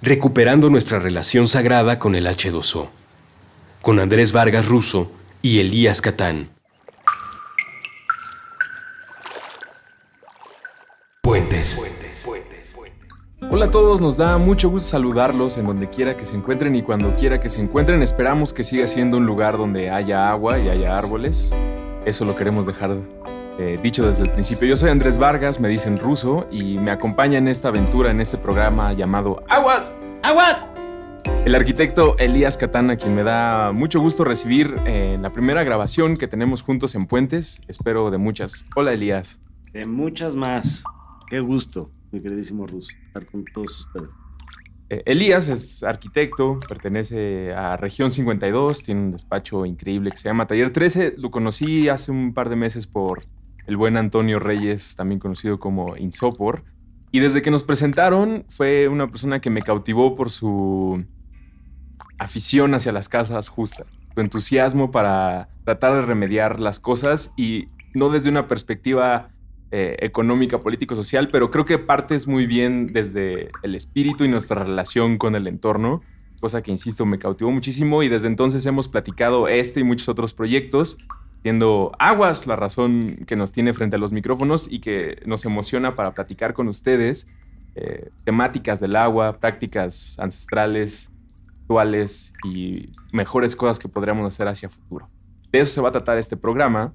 Recuperando nuestra relación sagrada con el H2O, con Andrés Vargas Russo y Elías Catán. Puentes. Hola a todos, nos da mucho gusto saludarlos en donde quiera que se encuentren y cuando quiera que se encuentren. Esperamos que siga siendo un lugar donde haya agua y haya árboles. Eso lo queremos dejar eh, dicho desde el principio. Yo soy Andrés Vargas, me dicen ruso, y me acompaña en esta aventura, en este programa llamado Aguas. Aguas. El arquitecto Elías Catana, quien me da mucho gusto recibir en la primera grabación que tenemos juntos en Puentes. Espero de muchas. Hola Elías. De muchas más. Qué gusto, mi queridísimo ruso, estar con todos ustedes. Eh, Elías es arquitecto, pertenece a Región 52, tiene un despacho increíble que se llama Taller 13. Lo conocí hace un par de meses por el buen Antonio Reyes, también conocido como Insopor. Y desde que nos presentaron, fue una persona que me cautivó por su afición hacia las casas justas, su entusiasmo para tratar de remediar las cosas y no desde una perspectiva eh, económica, político-social, pero creo que partes muy bien desde el espíritu y nuestra relación con el entorno, cosa que, insisto, me cautivó muchísimo y desde entonces hemos platicado este y muchos otros proyectos siendo Aguas la razón que nos tiene frente a los micrófonos y que nos emociona para platicar con ustedes eh, temáticas del agua, prácticas ancestrales, actuales y mejores cosas que podríamos hacer hacia futuro. De eso se va a tratar este programa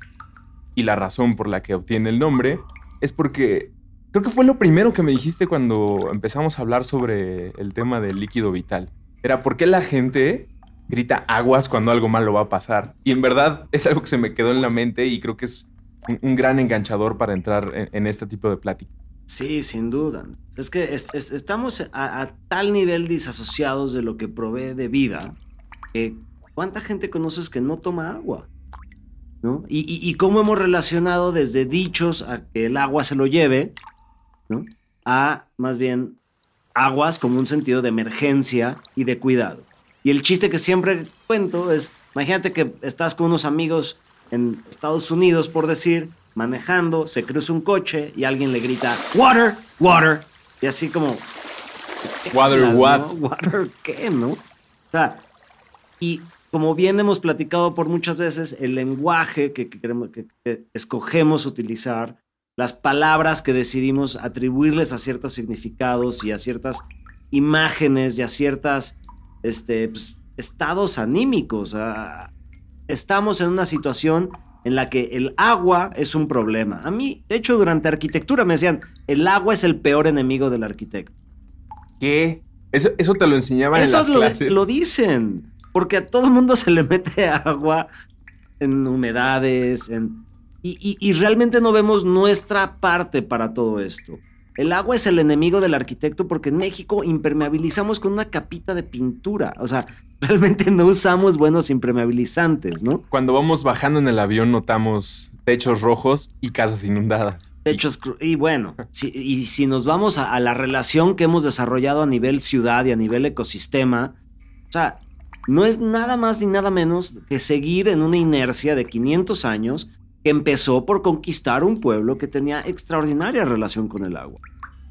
y la razón por la que obtiene el nombre es porque creo que fue lo primero que me dijiste cuando empezamos a hablar sobre el tema del líquido vital. Era por qué la gente grita aguas cuando algo malo va a pasar. Y en verdad es algo que se me quedó en la mente y creo que es un, gran enganchador para entrar en, este tipo de plática. Sí, sin duda. Es que estamos a, tal nivel disasociados de lo que provee de vida que ¿cuánta gente conoces que no toma agua? ¿No? Y, y, cómo hemos relacionado desde dichos a que el agua se lo lleve, ¿no? A más bien aguas como un sentido de emergencia y de cuidado. Y el chiste que siempre cuento es, imagínate que estás con unos amigos en Estados Unidos, por decir, manejando, se cruza un coche y alguien le grita, water, water. Y así como... Water, what? Water, ¿qué, no? O sea, y como bien hemos platicado por muchas veces, el lenguaje que, queremos, que escogemos utilizar, las palabras que decidimos atribuirles a ciertos significados y a ciertas imágenes y a ciertas este, pues, estados anímicos. estamos en una situación en la que el agua es un problema. A mí, de hecho, durante arquitectura me decían, el agua es el peor enemigo del arquitecto. ¿Qué? Eso, eso te lo enseñaban en las lo, clases. lo dicen, porque a todo mundo se le mete agua en humedades, en... y realmente no vemos nuestra parte para todo esto. El agua es el enemigo del arquitecto porque en México impermeabilizamos con una capita de pintura. O sea, realmente no usamos buenos impermeabilizantes, ¿no? Cuando vamos bajando en el avión notamos techos rojos y casas inundadas. Techos, y bueno, y si nos vamos a, a, la relación que hemos desarrollado a nivel ciudad y a nivel ecosistema, o sea, no es nada más ni nada menos que seguir en una inercia de 500 años empezó por conquistar un pueblo que tenía extraordinaria relación con el agua.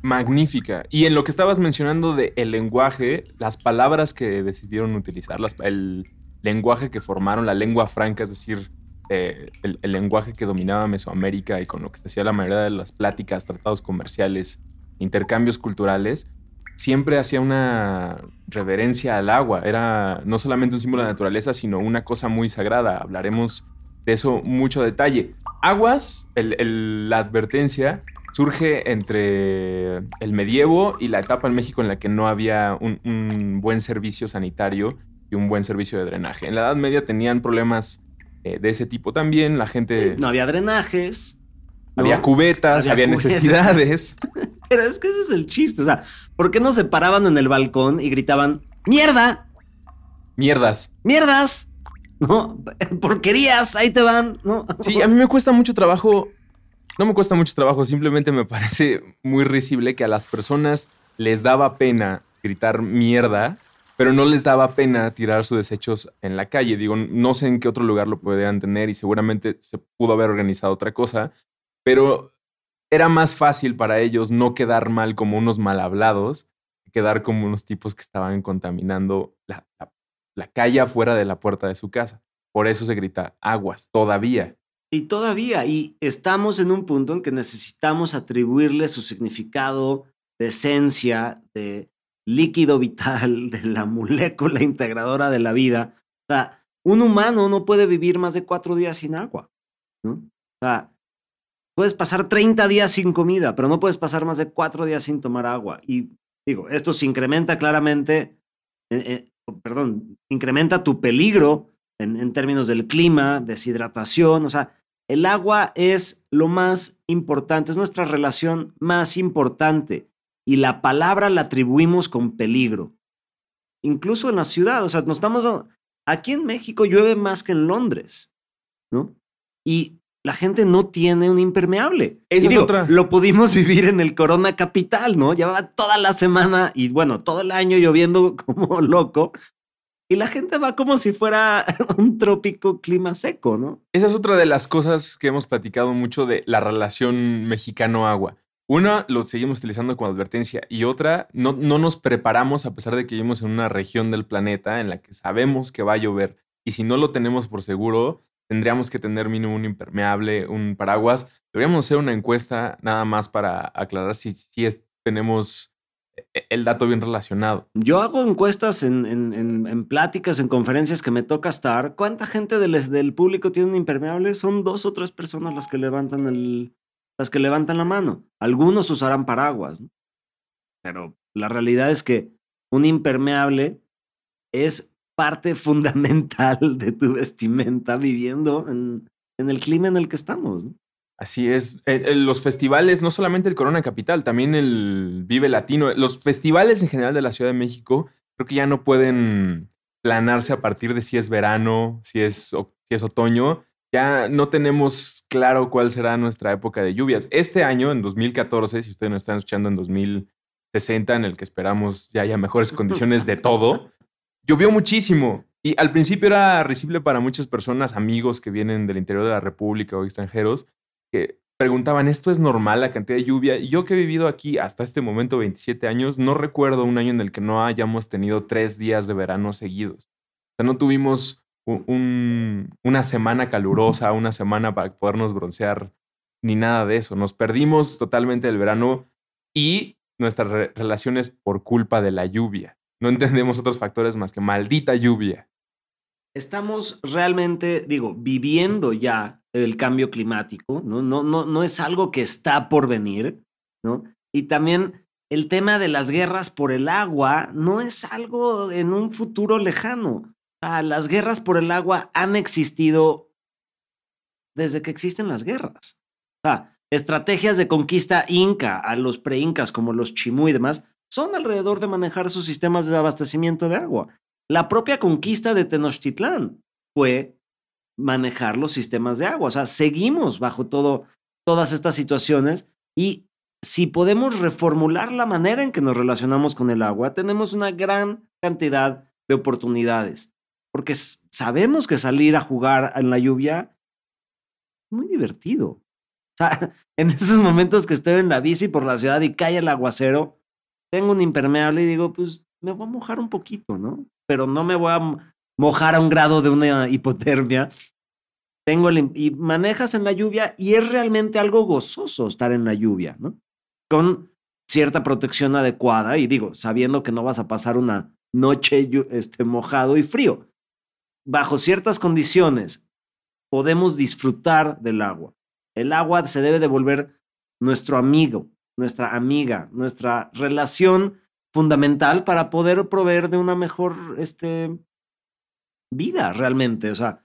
Magnífica. Y en lo que estabas mencionando de el lenguaje, las palabras que decidieron utilizar, el lenguaje que formaron, la lengua franca, es decir, eh, el, lenguaje que dominaba Mesoamérica y con lo que se hacía la mayoría de las pláticas, tratados comerciales, intercambios culturales, siempre hacía una reverencia al agua. Era no solamente un símbolo de naturaleza, sino una cosa muy sagrada. Hablaremos de eso mucho detalle. Aguas, la advertencia, surge entre el medievo y la etapa en México en la que no había un, buen servicio sanitario y un buen servicio de drenaje. En la Edad Media tenían problemas eh, de ese tipo también, la gente... no había drenajes, Había cubetas, había, necesidades. Pero es que ese es el chiste. O sea, ¿por qué no se paraban en el balcón y gritaban, ¡Mierda! Mierdas. ¡Mierdas! ¿No? Porquerías, ahí te van, ¿no? Sí, a mí me cuesta mucho trabajo. No me cuesta mucho trabajo, simplemente me parece muy risible que a las personas les daba pena gritar mierda, pero no les daba pena tirar sus desechos en la calle. Digo, no sé en qué otro lugar lo podían tener y seguramente se pudo haber organizado otra cosa, pero era más fácil para ellos no quedar mal como unos mal hablados, quedar como unos tipos que estaban contaminando la, calle afuera de la puerta de su casa. Por eso se grita aguas, todavía. Y todavía, y estamos en un punto en que necesitamos atribuirle su significado de esencia, de líquido vital, de la molécula integradora de la vida. O sea, un humano no puede vivir más de cuatro días sin agua. ¿no? O sea, Puedes pasar 30 días sin comida, pero no puedes pasar más de cuatro días sin tomar agua. Y digo, esto se incrementa claramente, perdón, incrementa tu peligro en, términos del clima, deshidratación, o sea, el agua es lo más importante, es nuestra relación más importante y la palabra la atribuimos con peligro. Incluso en la ciudad, o sea, nos estamos... Aquí en México llueve más que en Londres, ¿no? Y la gente no tiene un impermeable. Esa es otra. Lo pudimos vivir en el Corona Capital, ¿no? Llevaba toda la semana y bueno, todo el año lloviendo como loco. Y la gente va como si fuera un trópico clima seco, ¿no? Esa es otra de las cosas que hemos platicado mucho de la relación mexicano-agua. Una, lo seguimos utilizando como advertencia y otra, no, no nos preparamos a pesar de que vivimos en una región del planeta en la que sabemos que va a llover y si no lo tenemos por seguro, tendríamos que tener mínimo un impermeable, un paraguas. Deberíamos hacer una encuesta nada más para aclarar si, si tenemos e, el dato bien relacionado. Yo hago encuestas en, en, pláticas, en conferencias que me toca estar. ¿Cuánta gente del, del, público tiene un impermeable? Son dos o tres personas las que levantan, el, las que levantan la mano. Algunos usarán paraguas, pero la realidad es que un impermeable es parte fundamental de tu vestimenta viviendo en, el clima en el que estamos. Así es. Eh, eh, los festivales, no solamente el Corona Capital, también el Vive Latino, los festivales en general de la Ciudad de México, creo que ya no pueden planarse a partir de si es verano, si es, si es otoño. Ya no tenemos claro cuál será nuestra época de lluvias. Este año, en 2014, si ustedes nos están escuchando en 2060, en el que esperamos ya haya mejores condiciones de todo, llovió muchísimo. Y al principio era risible para muchas personas, amigos que vienen del interior de la República o extranjeros, que preguntaban, ¿esto es normal la cantidad de lluvia? Y yo que he vivido aquí hasta este momento 27 años, no recuerdo un año en el que no hayamos tenido tres días de verano seguidos. O sea, no tuvimos una semana calurosa, una semana para podernos broncear, ni nada de eso. Nos perdimos totalmente del verano y nuestras relaciones por culpa de la lluvia no entendemos otros factores más que maldita lluvia. Estamos realmente, digo, viviendo ya el cambio climático, ¿no? No, no, no es algo que está por venir, ¿no? Y también el tema de las guerras por el agua no es algo en un futuro lejano. las guerras por el agua han existido desde que existen las guerras. estrategias de conquista inca a los pre-incas como los chimú y demás son alrededor de manejar sus sistemas de abastecimiento de agua. La propia conquista de Tenochtitlán fue manejar los sistemas de agua. O sea, seguimos bajo todo, todas estas situaciones y si podemos reformular la manera en que nos relacionamos con el agua, tenemos una gran cantidad de oportunidades. Porque sabemos que salir a jugar en la lluvia es muy divertido. O sea, en esos momentos que estoy en la bici por la ciudad y cae el aguacero, tengo un impermeable y digo, pues me voy a mojar un poquito, ¿no? Pero no me voy a mojar a un grado de una hipotermia. Tengo el, y manejas en la lluvia y es realmente algo gozoso estar en la lluvia, ¿no? Con cierta protección adecuada y digo, sabiendo que no vas a pasar una noche este, mojado y frío. Bajo ciertas condiciones podemos disfrutar del agua. El agua se debe de volver nuestro amigo, nuestra amiga, nuestra relación fundamental para poder proveer de una mejor este, vida realmente. O sea,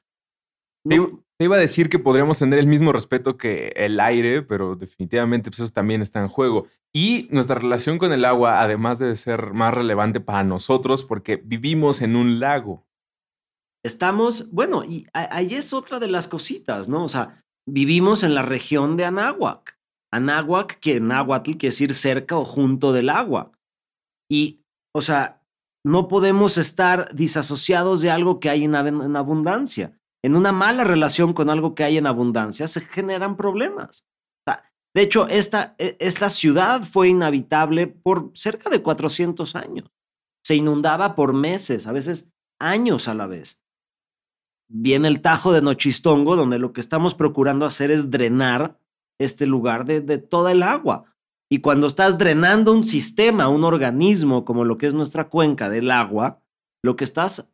Te iba a decir que podríamos tener el mismo respeto que el aire, pero definitivamente pues, eso también está en juego. Y nuestra relación con el agua, además debe ser más relevante para nosotros porque vivimos en un lago. Estamos, bueno, y ahí es otra de las cositas, ¿no? O sea, vivimos en la región de Anáhuac. Anáhuac, que náhuatl quiere decir cerca o junto del agua. Y, o sea, no podemos estar disasociados de algo que hay en abundancia en una mala relación con algo que hay en abundancia, se generan problemas. De hecho, esta, e, esta ciudad fue inhabitable por cerca de 400 años. Se inundaba por meses, a veces años a la vez. Viene el Tajo de Nochistongo, donde lo que estamos procurando hacer es drenar este lugar de, de toda el agua. Y cuando estás drenando un sistema, un organismo como lo que es nuestra cuenca del agua, lo que estás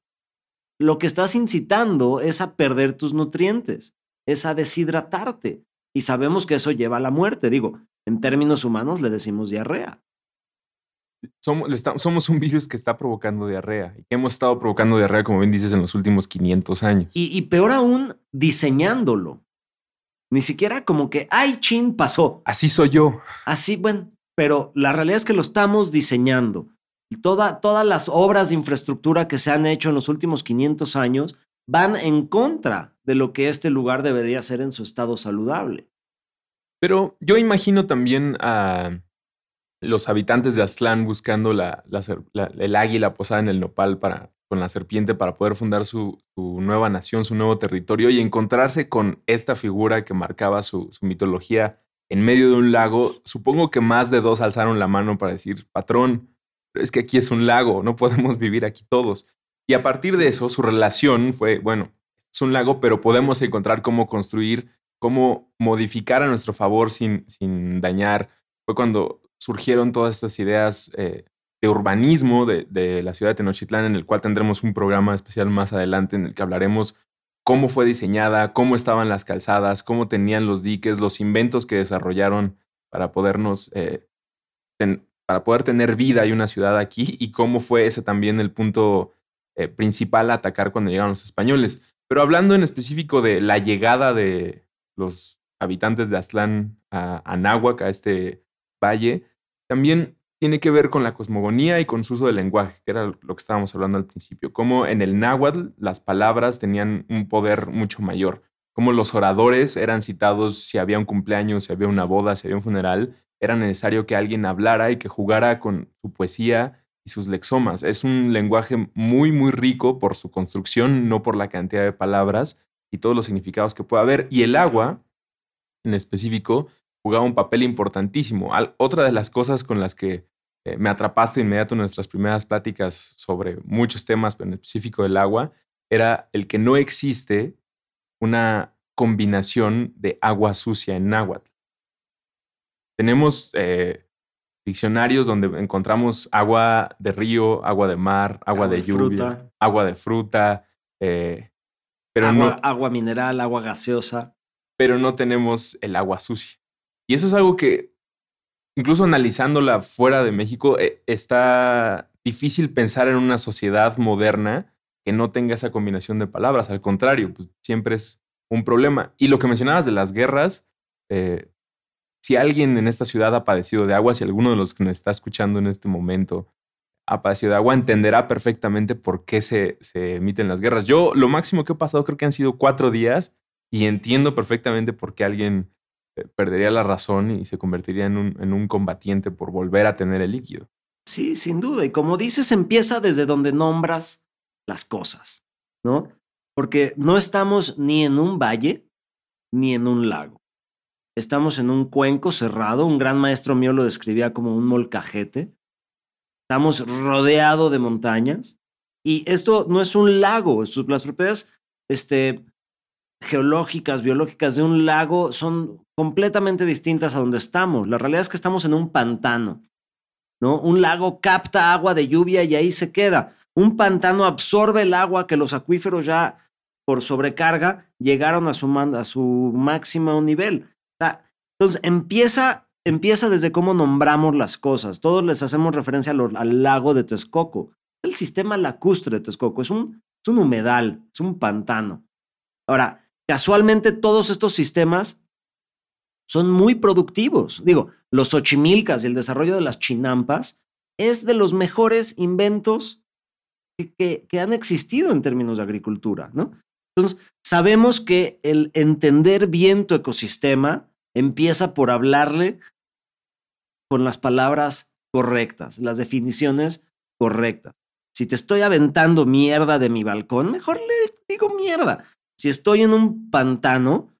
lo que estás incitando es a perder tus nutrientes, es a deshidratarte. Y sabemos que eso lleva a la muerte. Digo, en términos humanos le decimos diarrea. Somos, un virus que está provocando diarrea y que hemos estado provocando diarrea, como bien dices, en los últimos 500 años. Y, y peor aún, diseñándolo. Ni siquiera como que, ay, chin, pasó. Así soy yo. Así, bueno, pero la realidad es que lo estamos diseñando todas las obras de infraestructura que se han hecho en los últimos 500 años van en contra de lo que este lugar debería ser en su estado saludable. Pero yo imagino también a los habitantes de Aztlán buscando el águila posada en el nopal para, con la serpiente para poder fundar su, nueva nación, su nuevo territorio y encontrarse con esta figura que marcaba su mitología en medio de un lago. Supongo que más de dos alzaron la mano para decir, patrón, es que aquí es un lago, no podemos vivir aquí todos. Y a partir de eso, su relación fue, bueno, es un lago, pero podemos encontrar cómo construir, cómo modificar a nuestro favor sin, sin dañar. Fue cuando surgieron todas estas ideas eh, de urbanismo de, la ciudad de Tenochtitlán, en el cual tendremos un programa especial más adelante en el que hablaremos cómo fue diseñada, cómo estaban las calzadas, cómo tenían los diques, los inventos que desarrollaron para podernos eh, para poder tener vida y una ciudad aquí y cómo fue ese también el punto eh, principal a atacar cuando llegaron los españoles. Pero hablando en específico de la llegada de los habitantes de Aztlán a Anáhuac, a este valle, también tiene que ver con la cosmogonía y con su uso del lenguaje, que era lo que estábamos hablando al principio. Cómo en el náhuatl las palabras tenían un poder mucho mayor. Cómo los oradores eran citados si había un cumpleaños, si había una boda, si había un funeral, era necesario que alguien hablara y que jugara con su poesía y sus lexomas. Es un lenguaje muy, muy rico por su construcción, no por la cantidad de palabras y todos los significados que puede haber. Y el agua, en específico, jugaba un papel importantísimo. otra de las cosas con las que eh, me atrapaste inmediato en nuestras primeras pláticas sobre muchos temas, pero en específico del agua, era el que no existe una combinación de agua sucia en náhuatl. Tenemos eh, diccionarios donde encontramos agua de río, agua de mar, agua, de, lluvia, agua de fruta, eh, pero agua, no, agua mineral, agua gaseosa. Pero no tenemos el agua sucia. Y eso es algo que, incluso analizándola fuera de México, eh, está difícil pensar en una sociedad moderna que no tenga esa combinación de palabras. Al contrario, pues siempre es un problema. Y lo que mencionabas de las guerras, si alguien en esta ciudad ha padecido de agua, si alguno de los que nos está escuchando en este momento ha padecido de agua, entenderá perfectamente por qué se, se emiten las guerras. Yo lo máximo que he pasado creo que han sido cuatro días y entiendo perfectamente por qué alguien eh, perdería la razón y se convertiría en un, en un combatiente por volver a tener el líquido. Sí, sin duda. Y como dices, empieza desde donde nombras las cosas, ¿no? Porque no estamos ni en un valle ni en un lago. Estamos en un cuenco cerrado, un gran maestro mío lo describía como un molcajete. Estamos rodeados de montañas y esto no es un lago, las propiedades este, geológicas, biológicas de un lago son completamente distintas a donde estamos. La realidad es que estamos en un pantano, ¿no? Un lago capta agua de lluvia y ahí se queda. Un pantano absorbe el agua que los acuíferos ya por sobrecarga llegaron a su, a su máximo nivel. Entonces empieza, empieza desde cómo nombramos las cosas. Todos les hacemos referencia al, lago de Texcoco. El sistema lacustre de Texcoco es un, es un humedal, es un pantano. Ahora, casualmente todos estos sistemas son muy productivos. Digo, los ochimilcas y el desarrollo de las chinampas es de los mejores inventos que, que, han existido en términos de agricultura, ¿no? Entonces, sabemos que el entender bien tu ecosistema empieza por hablarle con las palabras correctas, las definiciones correctas. Si te estoy aventando mierda de mi balcón, mejor le digo mierda. Si estoy en un pantano,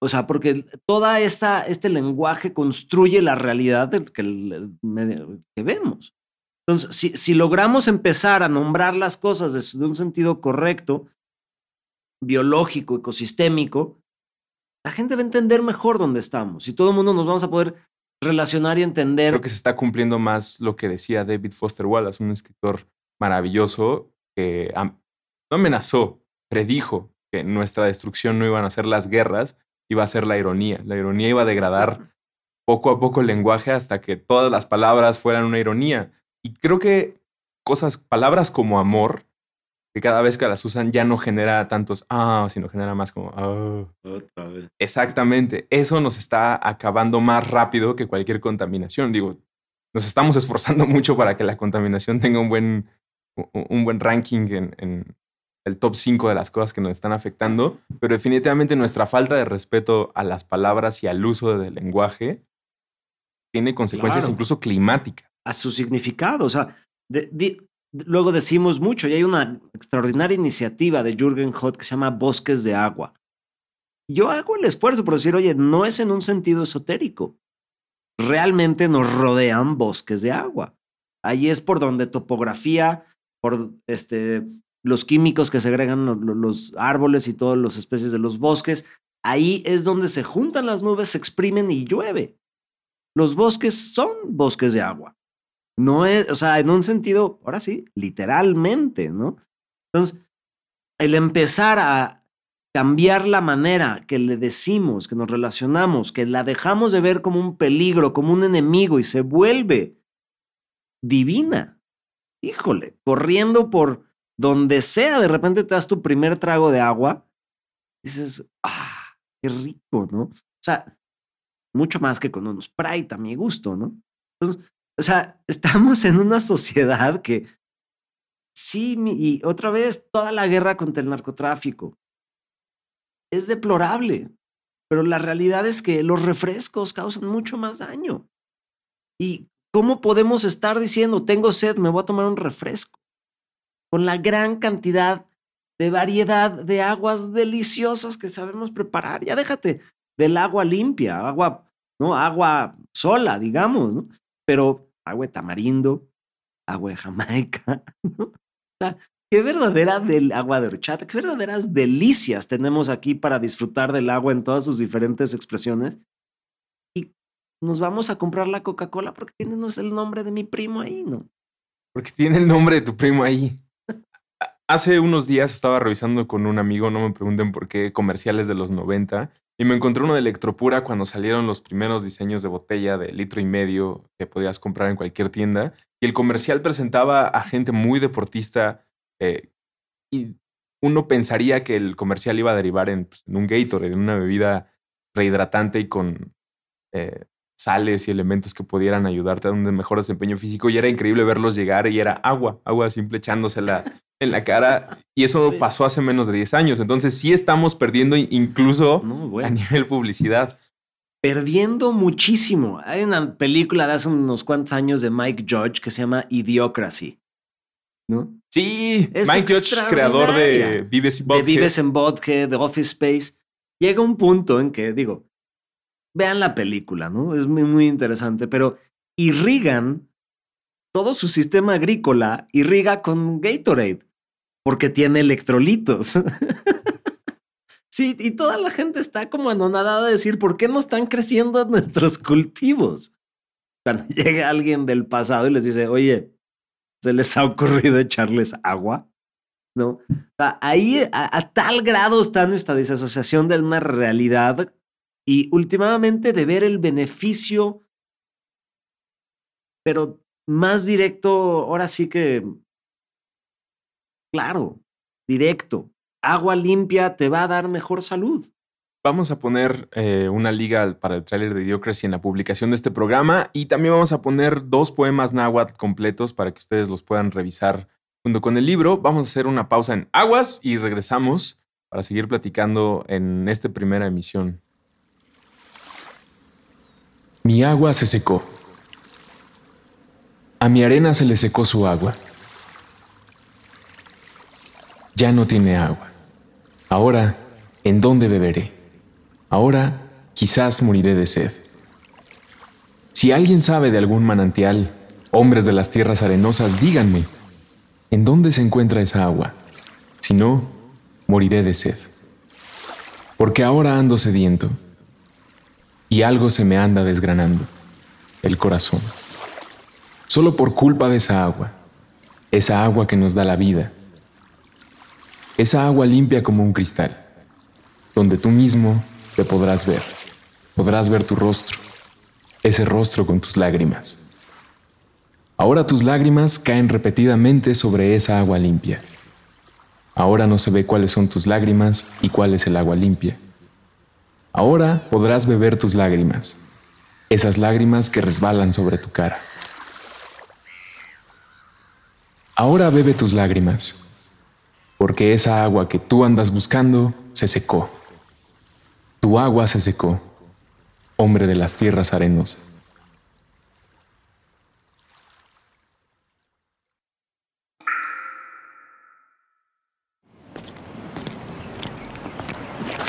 o sea, porque toda esta, este lenguaje construye la realidad que, que vemos. Entonces, si, si, logramos empezar a nombrar las cosas desde un sentido correcto, biológico, ecosistémico, la gente va a entender mejor dónde estamos y todo el mundo nos vamos a poder relacionar y entender. Creo que se está cumpliendo más lo que decía David Foster Wallace, un escritor maravilloso que no amenazó, predijo que nuestra destrucción no iban a ser las guerras, iba a ser la ironía. La ironía iba a degradar poco a poco el lenguaje hasta que todas las palabras fueran una ironía. Y creo que cosas, palabras como amor, que cada vez que las usan ya no genera tantos ah, sino genera más como ah. Otra vez. Exactamente. Eso nos está acabando más rápido que cualquier contaminación. Digo, nos estamos esforzando mucho para que la contaminación tenga un buen, un buen ranking en, en el top 5 de las cosas que nos están afectando, pero definitivamente nuestra falta de respeto a las palabras y al uso del lenguaje tiene consecuencias incluso climáticas. A su significado, o sea, luego decimos mucho y hay una extraordinaria iniciativa de Jürgen Hoth que se llama Bosques de Agua. Yo hago el esfuerzo por decir, oye, no es en un sentido esotérico. Realmente nos rodean bosques de agua. Ahí es por donde topografía, por este, los químicos que segregan los, los árboles y todas las especies de los bosques, ahí es donde se juntan las nubes, se exprimen y llueve. Los bosques son bosques de agua. No es, o sea, en un sentido, ahora sí, literalmente, ¿no? Entonces, el empezar a cambiar la manera que le decimos, que nos relacionamos, que la dejamos de ver como un peligro, como un enemigo y se vuelve divina. Híjole, corriendo por donde sea, de repente te das tu primer trago de agua, dices, ah, qué rico, ¿no? O sea, mucho más que con unos Sprite a mi gusto, ¿no? Entonces, o sea, estamos en una sociedad que sí, y otra vez, toda la guerra contra el narcotráfico es deplorable, pero la realidad es que los refrescos causan mucho más daño. ¿Y cómo podemos estar diciendo, tengo sed, me voy a tomar un refresco? Con la gran cantidad de variedad de aguas deliciosas que sabemos preparar. Ya déjate del agua limpia, agua, ¿no? Agua sola, digamos, ¿no? Pero agua de tamarindo, agua de Jamaica, ¿no? Qué verdadera del agua de horchata, qué verdaderas delicias tenemos aquí para disfrutar del agua en todas sus diferentes expresiones. Y nos vamos a comprar la Coca-Cola porque tiene el nombre de mi primo ahí, ¿no? Porque tiene el nombre de tu primo ahí. Hace unos días estaba revisando con un amigo, no me pregunten por qué, comerciales de los 90, y me encontré uno de Electropura cuando salieron los primeros diseños de botella de litro y medio que podías comprar en cualquier tienda. Y el comercial presentaba a gente muy deportista. Eh, y uno pensaría que el comercial iba a derivar en, pues, un Gatorade, en una bebida rehidratante y con eh, sales y elementos que pudieran ayudarte a un mejor desempeño físico. Y era increíble verlos llegar y era agua, agua simple echándosela en la cara. Y eso pasó hace menos de 10 años. Entonces sí estamos perdiendo incluso a nivel publicidad. Perdiendo muchísimo. Hay una película de hace unos cuantos años de Mike Judge que se llama Idiocracy. ¿No? Sí, Mike Judge, creador de Vives en De Vives en de Office Space. Llega un punto en que, digo, vean la película, ¿no? Es muy, muy interesante, pero irrigan todo su sistema agrícola irriga con Gatorade, porque tiene electrolitos. sí, y toda la gente está como anonadada de decir, ¿por qué no están creciendo nuestros cultivos? Cuando llega alguien del pasado y les dice, oye, ¿se les ha ocurrido echarles agua? ¿No? ahí a, a tal grado está nuestra disasociación de una realidad y últimamente de ver el beneficio, pero más directo, ahora sí que, claro, directo. Agua limpia te va a dar mejor salud. Vamos a poner eh, una liga para el tráiler de Idiocracy en la publicación de este programa y también vamos a poner dos poemas náhuatl completos para que ustedes los puedan revisar junto con el libro. Vamos a hacer una pausa en aguas y regresamos para seguir platicando en esta primera emisión. Mi agua se secó. A mi arena se le secó su agua. Ya no tiene agua. Ahora, ¿en dónde beberé? Ahora, quizás moriré de sed. Si alguien sabe de algún manantial, hombres de las tierras arenosas, díganme, ¿en dónde se encuentra esa agua? Si no, moriré de sed. Porque ahora ando sediento y algo se me anda desgranando, el corazón. Solo por culpa de esa agua, esa agua que nos da la vida, esa agua limpia como un cristal, donde tú mismo te podrás ver, podrás ver tu rostro, ese rostro con tus lágrimas. Ahora tus lágrimas caen repetidamente sobre esa agua limpia. Ahora no se ve cuáles son tus lágrimas y cuál es el agua limpia. Ahora podrás beber tus lágrimas, esas lágrimas que resbalan sobre tu cara. Ahora bebe tus lágrimas, porque esa agua que tú andas buscando se secó. Tu agua se secó, hombre de las tierras arenosas.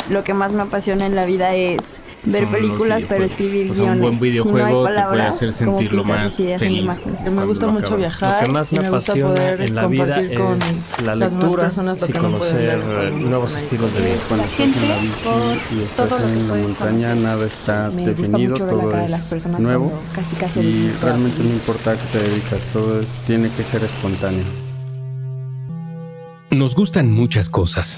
lo que más me apasiona en la vida es ver películas, pero escribir guiones. Un buen videojuego si no te puede hacer sentirlo más feliz. Me gusta mucho viajar. Lo que más me, me apasiona en la vida es la lectura y conocer nuevos estilos de vida. Cuando estás en la bici y estás en una montaña, nada está definido, todo es nuevo casi, casi y realmente no importa a qué te dedicas, todo es, tiene que ser espontáneo. Nos gustan muchas cosas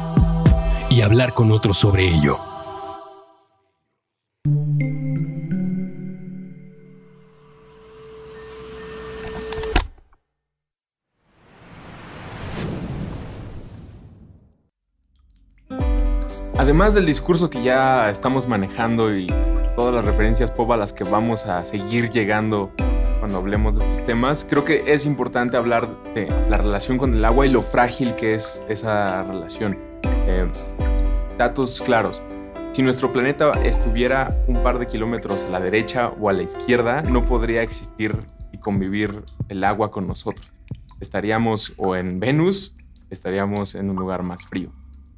y hablar con otros sobre ello. Además del discurso que ya estamos manejando y todas las referencias pop a las que vamos a seguir llegando cuando hablemos de estos temas, creo que es importante hablar de la relación con el agua y lo frágil que es esa relación. Eh, datos claros. Si nuestro planeta estuviera un par de kilómetros a la derecha o a la izquierda, no podría existir y convivir el agua con nosotros. Estaríamos o en Venus, estaríamos en un lugar más frío.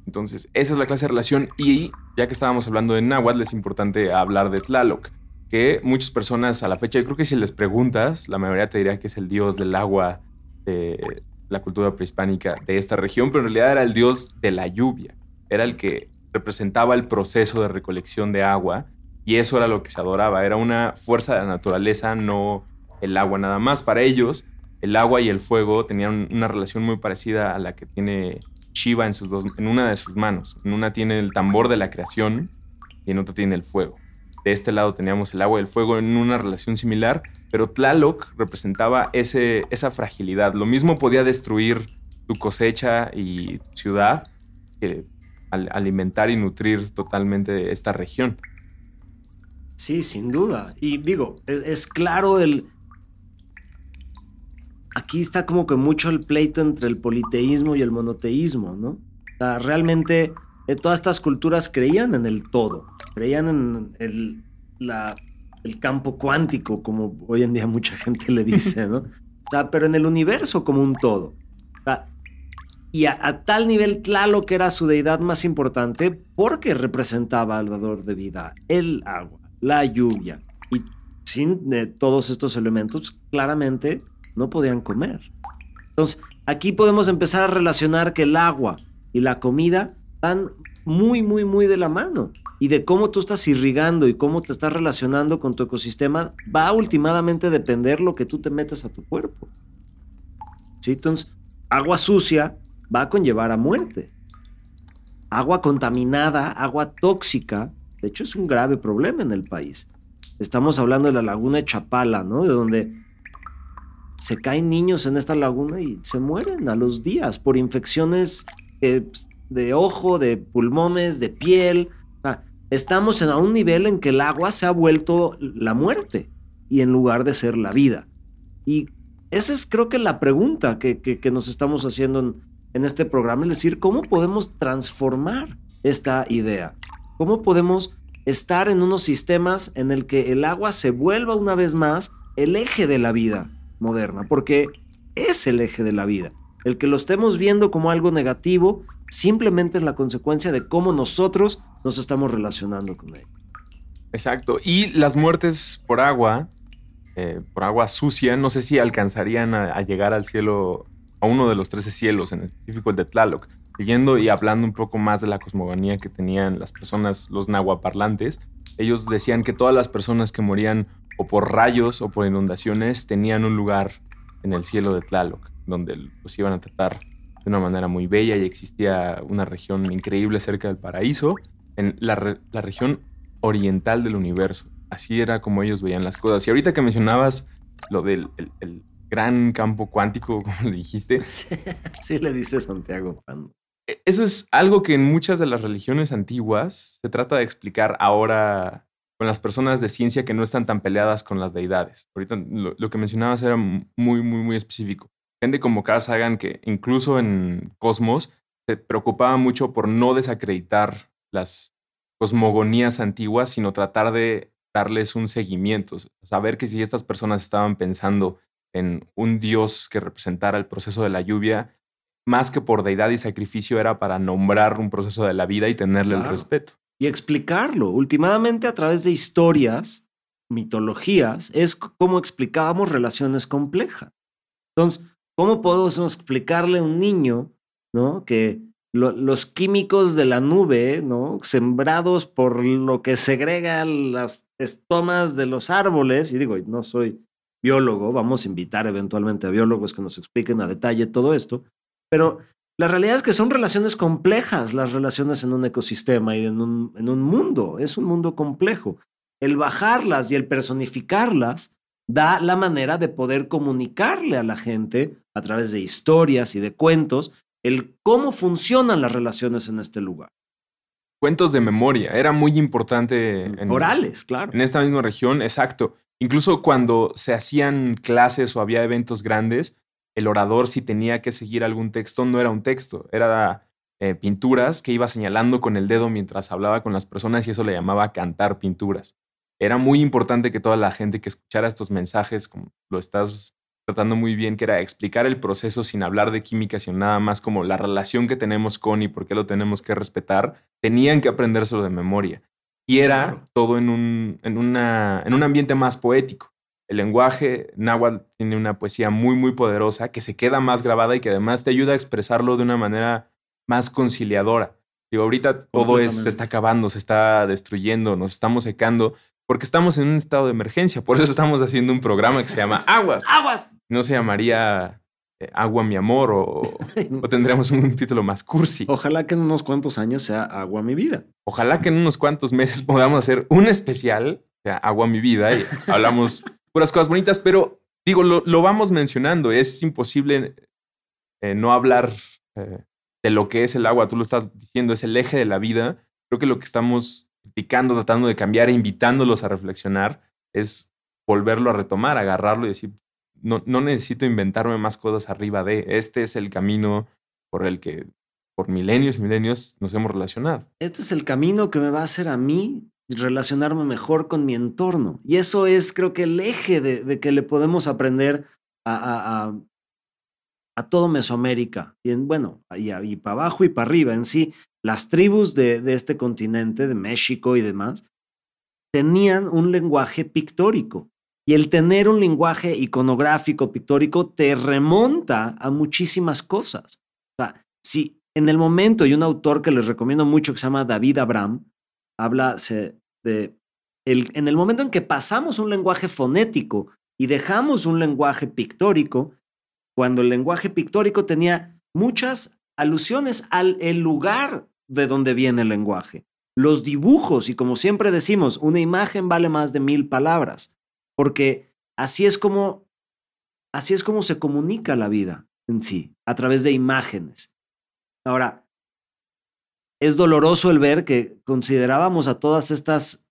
Entonces, esa es la clase de relación. Y ya que estábamos hablando de náhuatl, es importante hablar de Tlaloc, que muchas personas a la fecha, yo creo que si les preguntas, la mayoría te diría que es el dios del agua de la cultura prehispánica de esta región, pero en realidad era el dios de la lluvia era el que representaba el proceso de recolección de agua y eso era lo que se adoraba, era una fuerza de la naturaleza, no el agua nada más. Para ellos, el agua y el fuego tenían una relación muy parecida a la que tiene Shiva en, sus dos, en una de sus manos. En una tiene el tambor de la creación y en otro tiene el fuego. De este lado teníamos el agua y el fuego en una relación similar, pero Tlaloc representaba ese, esa fragilidad. Lo mismo podía destruir tu cosecha y ciudad que alimentar y nutrir totalmente esta región. Sí, sin duda. Y digo, es, claro el... Aquí está como que mucho el pleito entre el politeísmo y el monoteísmo, ¿no? O sea, realmente todas estas culturas creían en el todo, creían en el, la, el campo cuántico, como hoy en día mucha gente le dice, ¿no? O sea, pero en el universo como un todo. O sea, y a, tal nivel Tlaloc era su deidad más importante porque representaba al dador de vida, el agua, la lluvia. Y sin eh, todos estos elementos, claramente no podían comer. Entonces, aquí podemos empezar a relacionar que el agua y la comida van muy, muy, muy de la mano. Y de cómo tú estás irrigando y cómo te estás relacionando con tu ecosistema va a últimamente depender lo que tú te metes a tu cuerpo. ¿Sí? Entonces, agua sucia va a conllevar a muerte. Agua contaminada, agua tóxica, de hecho es un grave problema en el país. Estamos hablando de la laguna de Chapala, ¿no? De donde se caen niños en esta laguna y se mueren a los días por infecciones eh, de ojo, de pulmones, de piel. estamos a un nivel en que el agua se ha vuelto la muerte y en lugar de ser la vida. Y esa es creo que la pregunta que, que nos estamos haciendo en, en este programa, es decir, cómo podemos transformar esta idea, cómo podemos estar en unos sistemas en el que el agua se vuelva una vez más el eje de la vida moderna, porque es el eje de la vida. El que lo estemos viendo como algo negativo simplemente es la consecuencia de cómo nosotros nos estamos relacionando con él. Exacto. Y las muertes por agua, eh, por agua sucia, no sé si alcanzarían a llegar al cielo a uno de los trece cielos, en específico el de Tlaloc, leyendo y hablando un poco más de la cosmogonía que tenían las personas, los nahuaparlantes, ellos decían que todas las personas que morían o por rayos o por inundaciones tenían un lugar en el cielo de Tlaloc, donde los iban a tratar de una manera muy bella y existía una región increíble cerca del paraíso, en la, región oriental del universo. Así era como ellos veían las cosas. Y ahorita que mencionabas lo del gran campo cuántico, como le dijiste. Sí, le dice Santiago e, Eso es algo que en muchas de las religiones antiguas se trata de explicar ahora con las personas de ciencia que no están tan peleadas con las deidades. Ahorita lo, que mencionabas era muy, muy, muy específico. Gente como Carl Sagan que incluso en Cosmos se preocupaba mucho por no desacreditar las cosmogonías antiguas, sino tratar de darles un seguimiento, saber que si estas personas estaban pensando en un dios que representara el proceso de la lluvia, más que por deidad y sacrificio era para nombrar un proceso de la vida y tenerle el respeto. Y explicarlo, últimamente a través de historias, mitologías, es como explicábamos relaciones complejas. Entonces, ¿cómo podemos explicarle a un niño, ¿no? Que los químicos de la nube, ¿no? Sembrados por lo que segregan las estomas de los árboles, y digo, no soy biólogo, vamos a invitar eventualmente a biólogos que nos expliquen a detalle todo esto, pero la realidad es que son relaciones complejas las relaciones en un ecosistema y en un, en un mundo, es un mundo complejo. El bajarlas y el personificarlas da la manera de poder comunicarle a la gente a través de historias y de cuentos el cómo funcionan las relaciones en este lugar. Cuentos de memoria, era muy importante. En, Orales, claro. En esta misma región, exacto. Incluso cuando se hacían clases o había eventos grandes, el orador si tenía que seguir algún texto no era un texto, era eh, pinturas que iba señalando con el dedo mientras hablaba con las personas y eso le llamaba cantar pinturas. Era muy importante que toda la gente que escuchara estos mensajes, como lo estás tratando muy bien, que era explicar el proceso sin hablar de química, sino nada más como la relación que tenemos con y por qué lo tenemos que respetar, tenían que aprendérselo de memoria y era todo en un, en, una, en un ambiente más poético. El lenguaje náhuatl tiene una poesía muy, muy poderosa que se queda más grabada y que además te ayuda a expresarlo de una manera más conciliadora. Digo, ahorita todo es, se está acabando, se está destruyendo, nos estamos secando, porque estamos en un estado de emergencia. Por eso estamos haciendo un programa que se llama Aguas. ¡Aguas! No se llamaría eh, Agua mi amor o, o, tendremos un título más cursi. Ojalá que en unos cuantos años sea Agua mi vida. Ojalá que en unos cuantos meses podamos hacer un especial, sea, Agua mi vida, y hablamos puras cosas bonitas, pero digo, lo, vamos mencionando, es imposible eh, no hablar eh, de lo que es el agua, tú lo estás diciendo, es el eje de la vida. Creo que lo que estamos tratando de cambiar, e invitándolos a reflexionar, es volverlo a retomar, agarrarlo y decir, no, no necesito inventarme más cosas arriba de, este es el camino por el que por milenios y milenios nos hemos relacionado. Este es el camino que me va a hacer a mí relacionarme mejor con mi entorno. Y eso es, creo que, el eje de, que le podemos aprender a, a, a, todo Mesoamérica. Y en, bueno, y, y, para abajo y para arriba en sí. Las tribus de, de este continente, de México y demás, tenían un lenguaje pictórico. Y el tener un lenguaje iconográfico, pictórico, te remonta a muchísimas cosas. O sea, si en el momento, y un autor que les recomiendo mucho que se llama David Abram, habla de el, en el momento en que pasamos un lenguaje fonético y dejamos un lenguaje pictórico, cuando el lenguaje pictórico tenía muchas alusiones al el lugar de donde viene el lenguaje. Los dibujos, y como siempre decimos, una imagen vale más de mil palabras, porque así es como, así es como se comunica la vida en sí, a través de imágenes. Ahora, es doloroso el ver que considerábamos a todas estas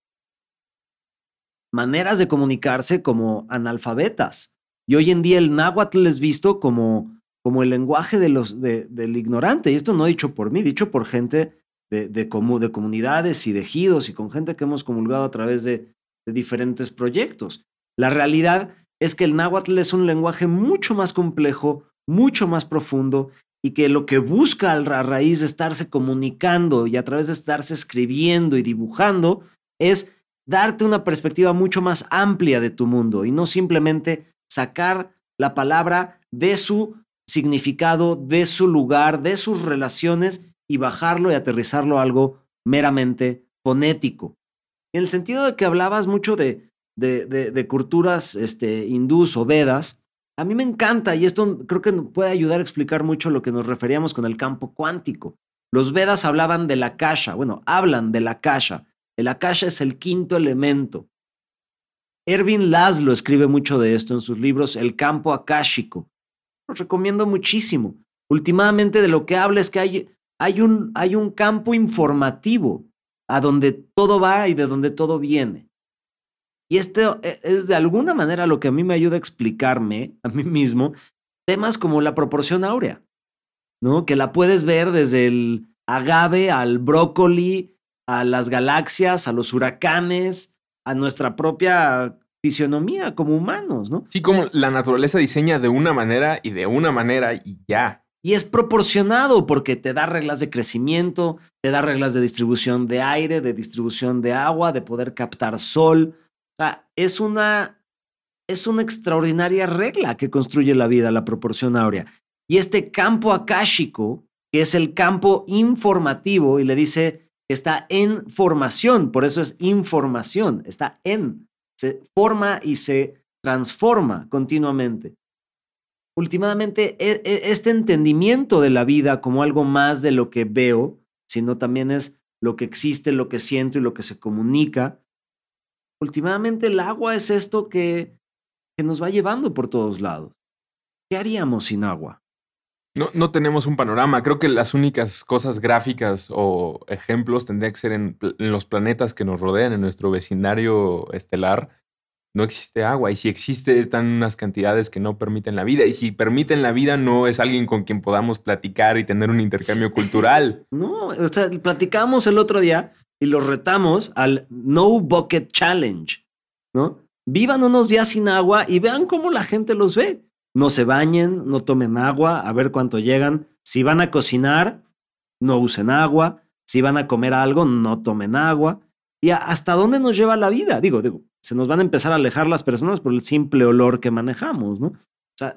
maneras de comunicarse como analfabetas. Y hoy en día el náhuatl es visto como, como el lenguaje de los, del ignorante. Y esto no dicho por mí, dicho por gente de, de, de comunidades y de ejidos y con gente que hemos comulgado a través de diferentes proyectos. La realidad es que el náhuatl es un lenguaje mucho más complejo, mucho más profundo y que lo que busca a raíz de estarse comunicando y a través de estarse escribiendo y dibujando es darte una perspectiva mucho más amplia de tu mundo y no simplemente sacar la palabra de su significado, de su lugar, de sus relaciones y bajarlo y aterrizarlo a algo meramente fonético. En el sentido de que hablabas mucho de, de, de, culturas este, hindús o vedas, a mí me encanta y esto creo que puede ayudar a explicar mucho lo que nos referíamos con el campo cuántico. Los Vedas hablaban de la kasha, bueno, hablan de la kasha. El akasha es el quinto elemento. Erwin Laszlo escribe mucho de esto en sus libros El campo akáshico. Recomiendo muchísimo. Últimamente de lo que habla es que hay, hay, un, hay un campo informativo a donde todo va y de donde todo viene. Y esto e, es de alguna manera lo que a mí me ayuda a explicarme a mí mismo temas como la proporción áurea, ¿no? Que la puedes ver desde el agave al brócoli, a las galaxias, a los huracanes, a nuestra propia fisionomía como humanos, ¿no? Sí, como la naturaleza diseña de una manera y de una manera y ya. Y es proporcionado porque te da reglas de crecimiento, te da reglas de distribución de aire, de distribución de agua, de poder captar sol, es una, es una extraordinaria regla que construye la vida, la proporción áurea. Y este campo akáshico, que es el campo informativo, y le dice, está en formación, por eso es información, está en, se forma y se transforma continuamente. Últimamente, e, e, este entendimiento de la vida como algo más de lo que veo, sino también es lo que existe, lo que siento y lo que se comunica, Últimamente el agua es esto que, que nos va llevando por todos lados. ¿Qué haríamos sin agua? No, no tenemos un panorama. Creo que las únicas cosas gráficas o ejemplos tendrían que ser en, los planetas que nos rodean, en nuestro vecindario estelar. No existe agua. Y si existe, están unas cantidades que no permiten la vida. Y si permiten la vida, no es alguien con quien podamos platicar y tener un intercambio cultural. No, o sea, platicamos el otro día y los retamos al No Bucket Challenge, ¿no? Vivan unos días sin agua y vean cómo la gente los ve. No se bañen, no tomen agua, a ver cuánto llegan. Si van a cocinar, no usen agua. Si van a comer algo, no tomen agua. ¿Y hasta dónde nos lleva la vida? Digo, digo, se nos van a empezar a alejar las personas por el simple olor que manejamos, ¿no? O sea,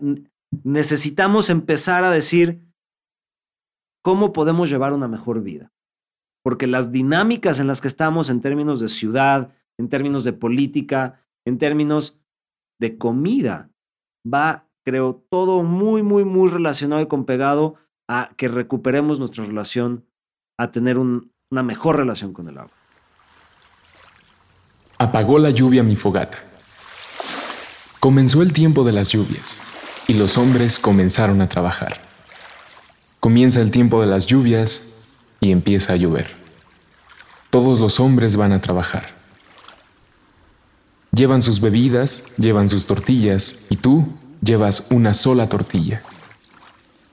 necesitamos empezar a decir cómo podemos llevar una mejor vida porque las dinámicas en las que estamos en términos de ciudad, en términos de política, en términos de comida, va creo, todo muy, muy, muy relacionado y con pegado a que recuperemos nuestra relación, a tener una mejor relación con el agua. Apagó la lluvia mi fogata. Comenzó el tiempo de las lluvias y los hombres comenzaron a trabajar. Comienza el tiempo de las lluvias y empieza a llover. Todos los hombres van a trabajar. Llevan sus bebidas, llevan sus tortillas y tú llevas una sola tortilla.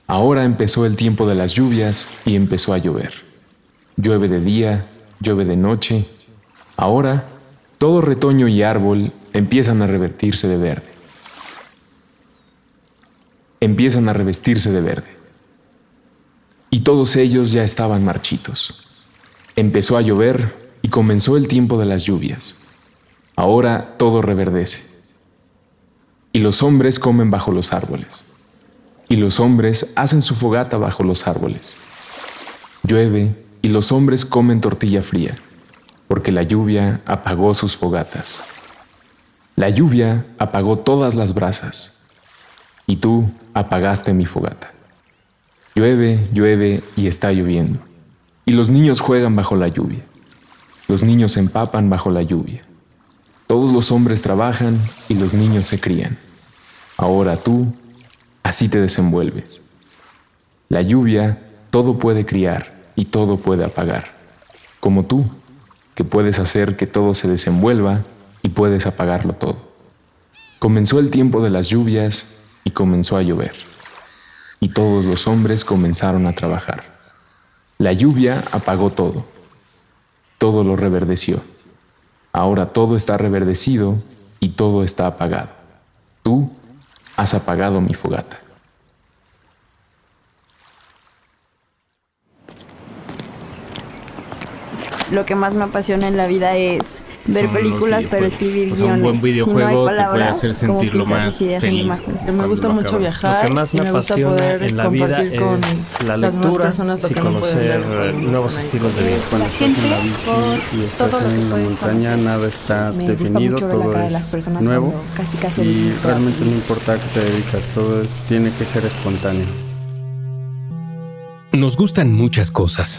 Ahora empezó el tiempo de las lluvias y empezó a llover. Llueve de día, llueve de noche. Ahora todo retoño y árbol empiezan a revertirse de verde. Empiezan a revestirse de verde. Y todos ellos ya estaban marchitos. Empezó a llover y comenzó el tiempo de las lluvias. Ahora todo reverdece. Y los hombres comen bajo los árboles. Y los hombres hacen su fogata bajo los árboles. Llueve y los hombres comen tortilla fría porque la lluvia apagó sus fogatas. La lluvia apagó todas las brasas, y tú apagaste mi fogata. Llueve, llueve y está lloviendo, y los niños juegan bajo la lluvia. Los niños empapan bajo la lluvia. Todos los hombres trabajan y los niños se crían. Ahora tú, así te desenvuelves. La lluvia todo puede criar y todo puede apagar, como tú que puedes hacer que todo se desenvuelva y puedes apagarlo todo. Comenzó el tiempo de las lluvias y comenzó a llover. Y todos los hombres comenzaron a trabajar. La lluvia apagó todo. Todo lo reverdeció. Ahora todo está reverdecido y todo está apagado. Tú has apagado mi fogata. lo que más me apasiona en la vida es ver películas, pero escribir guiones. Un buen videojuego te puede hacer sentirlo más feliz. Me gusta mucho viajar. Lo que más me, apasiona en la vida es la lectura y conocer nuevos estilos de vida. Cuando estás en la bici y estás en la montaña, nada está definido, todo es nuevo casi, casi y realmente no importa a qué te dedicas, todo tiene que ser espontáneo. Nos gustan muchas cosas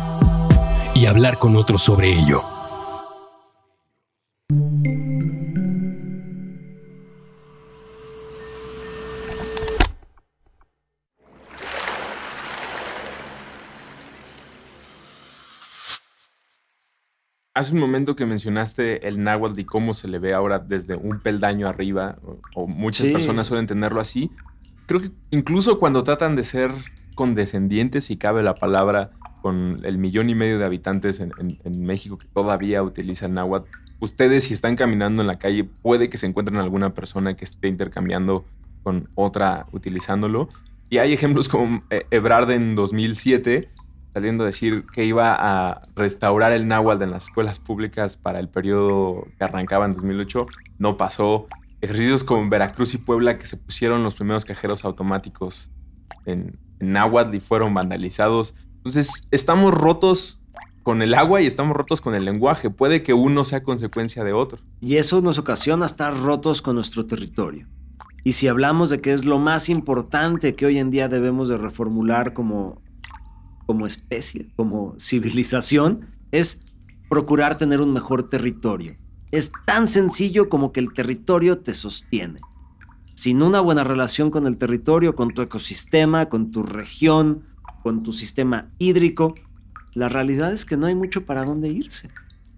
y hablar con otros sobre ello. Hace un momento que mencionaste el náhuatl y cómo se le ve ahora desde un peldaño arriba, o, muchas personas suelen tenerlo así. Creo que incluso cuando tratan de ser condescendientes, si cabe la palabra, con el millón y medio de habitantes en, México que todavía utilizan náhuatl, ustedes si están caminando en la calle puede que se encuentren alguna persona que esté intercambiando con otra utilizándolo. Y hay ejemplos como eh, Ebrard en 2007 saliendo a decir que iba a restaurar el náhuatl en las escuelas públicas para el periodo que arrancaba en 2008. No pasó. ejercicios como en Veracruz y Puebla que se pusieron los primeros cajeros automáticos en, en y fueron vandalizados. Entonces, estamos rotos con el agua y estamos rotos con el lenguaje. Puede que uno sea consecuencia de otro. Y eso nos ocasiona estar rotos con nuestro territorio. Y si hablamos de que es lo más importante que hoy en día debemos de reformular como, como especie, como civilización, es procurar tener un mejor territorio. Es tan sencillo como que el territorio te sostiene. Sin una buena relación con el territorio, con tu ecosistema, con tu región, con tu sistema hídrico, la realidad es que no hay mucho para dónde irse.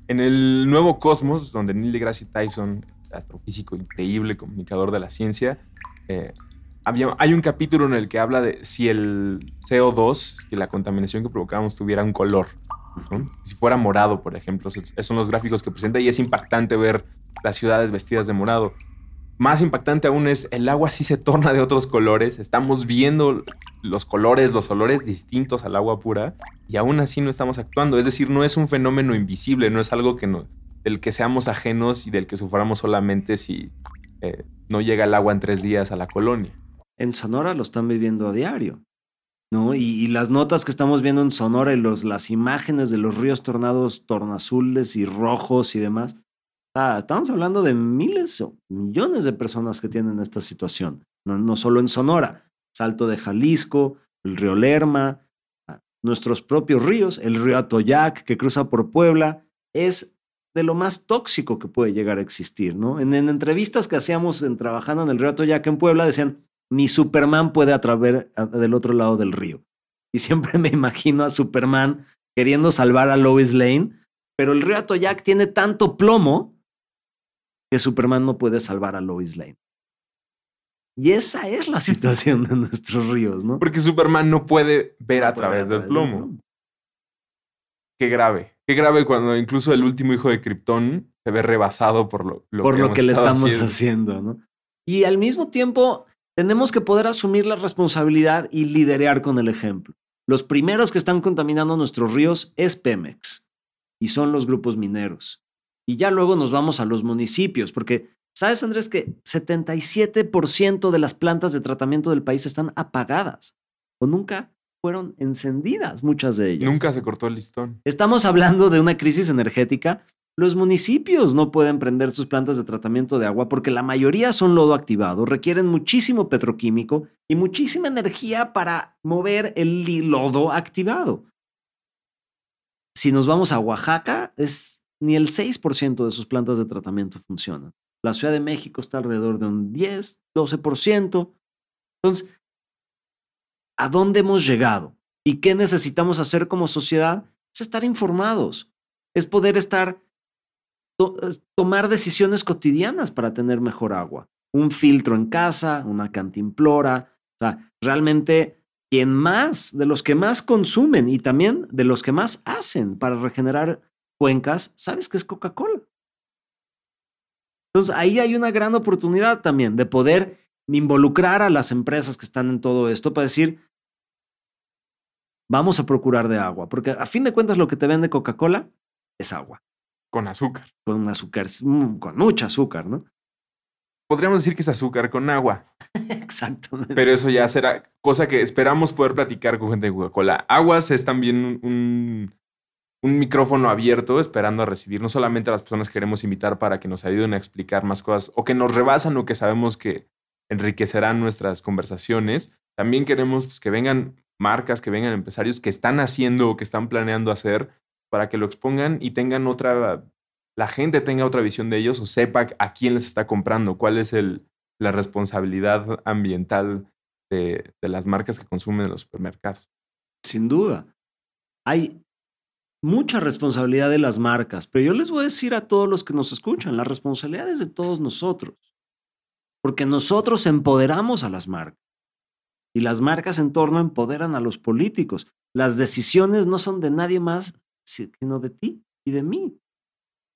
En el nuevo cosmos, donde Neil deGrasse Tyson, astrofísico increíble, comunicador de la ciencia, eh, hay un capítulo en el que habla de si el CO2, y la contaminación que provocamos tuviera un color. Si fuera morado, por ejemplo. Esos son los gráficos que presenta y es impactante ver las ciudades vestidas de morado. Más impactante aún es el agua sí se torna de otros colores. Estamos viendo los colores, los olores distintos al agua pura y aún así no estamos actuando. Es decir, no es un fenómeno invisible, no es algo que del que seamos ajenos y del que suframos solamente si eh, no llega el agua en tres días a la colonia. En Sonora lo están viviendo a diario. ¿no? Y, las notas que estamos viendo en Sonora y los, las imágenes de los ríos tornados tornazules y rojos y demás, estamos hablando de miles o millones de personas que tienen esta situación, no, solo en Sonora, Salto de Jalisco, el río Lerma, ah, nuestros propios ríos, el río Atoyac que cruza por Puebla, es de lo más tóxico que puede llegar a existir, ¿no? En, en entrevistas que hacíamos en, trabajando en el río Atoyac en Puebla decían, ni Superman puede atraver del otro lado del río. Y siempre me imagino a Superman queriendo salvar a Lois Lane, pero el río Atoyac tiene tanto plomo que Superman no puede salvar a Lois Lane. Y esa es la situación de nuestros ríos, ¿no? Porque Superman no puede ver a, través, del, plomo. Qué grave. Qué grave cuando incluso el último hijo de Krypton se ve rebasado por lo, por lo que le estamos haciendo, ¿no? Y al mismo tiempo, tenemos que poder asumir la responsabilidad y liderear con el ejemplo. Los primeros que están contaminando nuestros ríos es Pemex y son los grupos mineros. Y ya luego nos vamos a los municipios, porque sabes Andrés que 77% de las plantas de tratamiento del país están apagadas o nunca fueron encendidas, muchas de ellas. Nunca se cortó el listón. Estamos hablando de una crisis energética los municipios no pueden prender sus plantas de tratamiento de agua porque la mayoría son lodo activado, requieren muchísimo petroquímico y muchísima energía para mover el lodo activado. Si nos vamos a Oaxaca, es ni el 6% de sus plantas de tratamiento funcionan. La Ciudad de México está alrededor de un 10, 12%. Entonces, ¿a dónde hemos llegado? ¿Y qué necesitamos hacer como sociedad? Es estar informados, es poder estar tomar decisiones cotidianas para tener mejor agua. Un filtro en casa, una cantimplora. O sea, realmente quien más, de los que más consumen y también de los que más hacen para regenerar cuencas, sabes que es Coca-Cola. Entonces ahí hay una gran oportunidad también de poder involucrar a las empresas que están en todo esto para decir, vamos a procurar de agua, porque a fin de cuentas lo que te vende Coca-Cola es agua. Con azúcar. Con azúcar, mm, con mucho azúcar, ¿no? Podríamos decir que es azúcar con agua. Exactamente. Pero eso ya será cosa que esperamos poder platicar con gente de Coca-Cola. Aguas es también un, un micrófono abierto esperando a recibir no solamente a las personas que queremos invitar para que nos ayuden a explicar más cosas o que nos rebasan o que sabemos que enriquecerán nuestras conversaciones. También queremos pues, que vengan marcas, que vengan empresarios que están haciendo o que están planeando hacer para que lo expongan y tengan otra, la gente tenga otra visión de ellos o sepa a quién les está comprando, cuál es el, la responsabilidad ambiental de, de las marcas que consumen en los supermercados. Sin duda. Hay mucha responsabilidad de las marcas, pero yo les voy a decir a todos los que nos escuchan, la responsabilidad es de todos nosotros, porque nosotros empoderamos a las marcas y las marcas en torno empoderan a los políticos. Las decisiones no son de nadie más sino de ti y de mí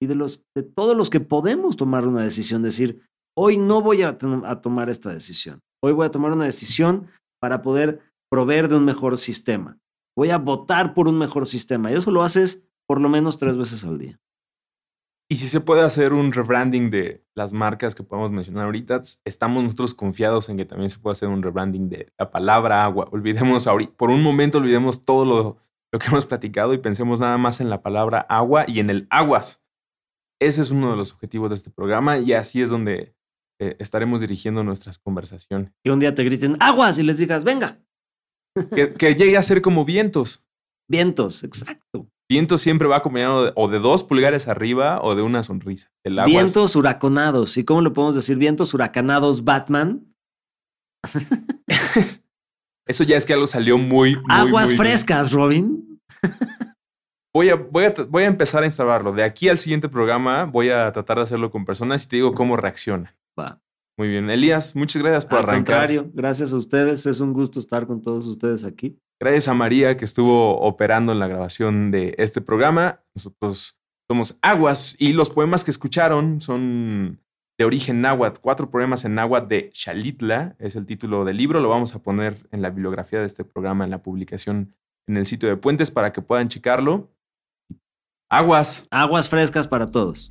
y de, los, de todos los que podemos tomar una decisión, decir, hoy no voy a, a tomar esta decisión, hoy voy a tomar una decisión para poder proveer de un mejor sistema, voy a votar por un mejor sistema y eso lo haces por lo menos tres veces al día. Y si se puede hacer un rebranding de las marcas que podemos mencionar ahorita, estamos nosotros confiados en que también se puede hacer un rebranding de la palabra agua. Olvidemos ahorita, por un momento olvidemos todo lo, lo que hemos platicado y pensemos nada más en la palabra agua y en el aguas. Ese es uno de los objetivos de este programa y así es donde eh, estaremos dirigiendo nuestras conversaciones. Que un día te griten aguas y les digas, venga. Que, que llegue a ser como vientos. Vientos, exacto. Viento siempre va acompañado o de dos pulgares arriba o de una sonrisa. Vientos huraconados. ¿Y cómo le podemos decir? Vientos huracanados Batman. Eso ya es que algo salió muy. Aguas frescas, Robin. Voy a, voy, a, voy a empezar a instalarlo. De aquí al siguiente programa voy a tratar de hacerlo con personas y te digo cómo reacciona. Va. Muy bien. Elías, muchas gracias por arrancar. Al contrario, gracias a ustedes. Es un gusto estar con todos ustedes aquí. Gracias a María que estuvo operando en la grabación de este programa. Nosotros somos Aguas y los poemas que escucharon son de origen náhuatl. Cuatro poemas en náhuatl de Xalitla es el título del libro. Lo vamos a poner en la bibliografía de este programa, en la publicación en el sitio de Puentes para que puedan checarlo. Aguas. Aguas frescas para todos.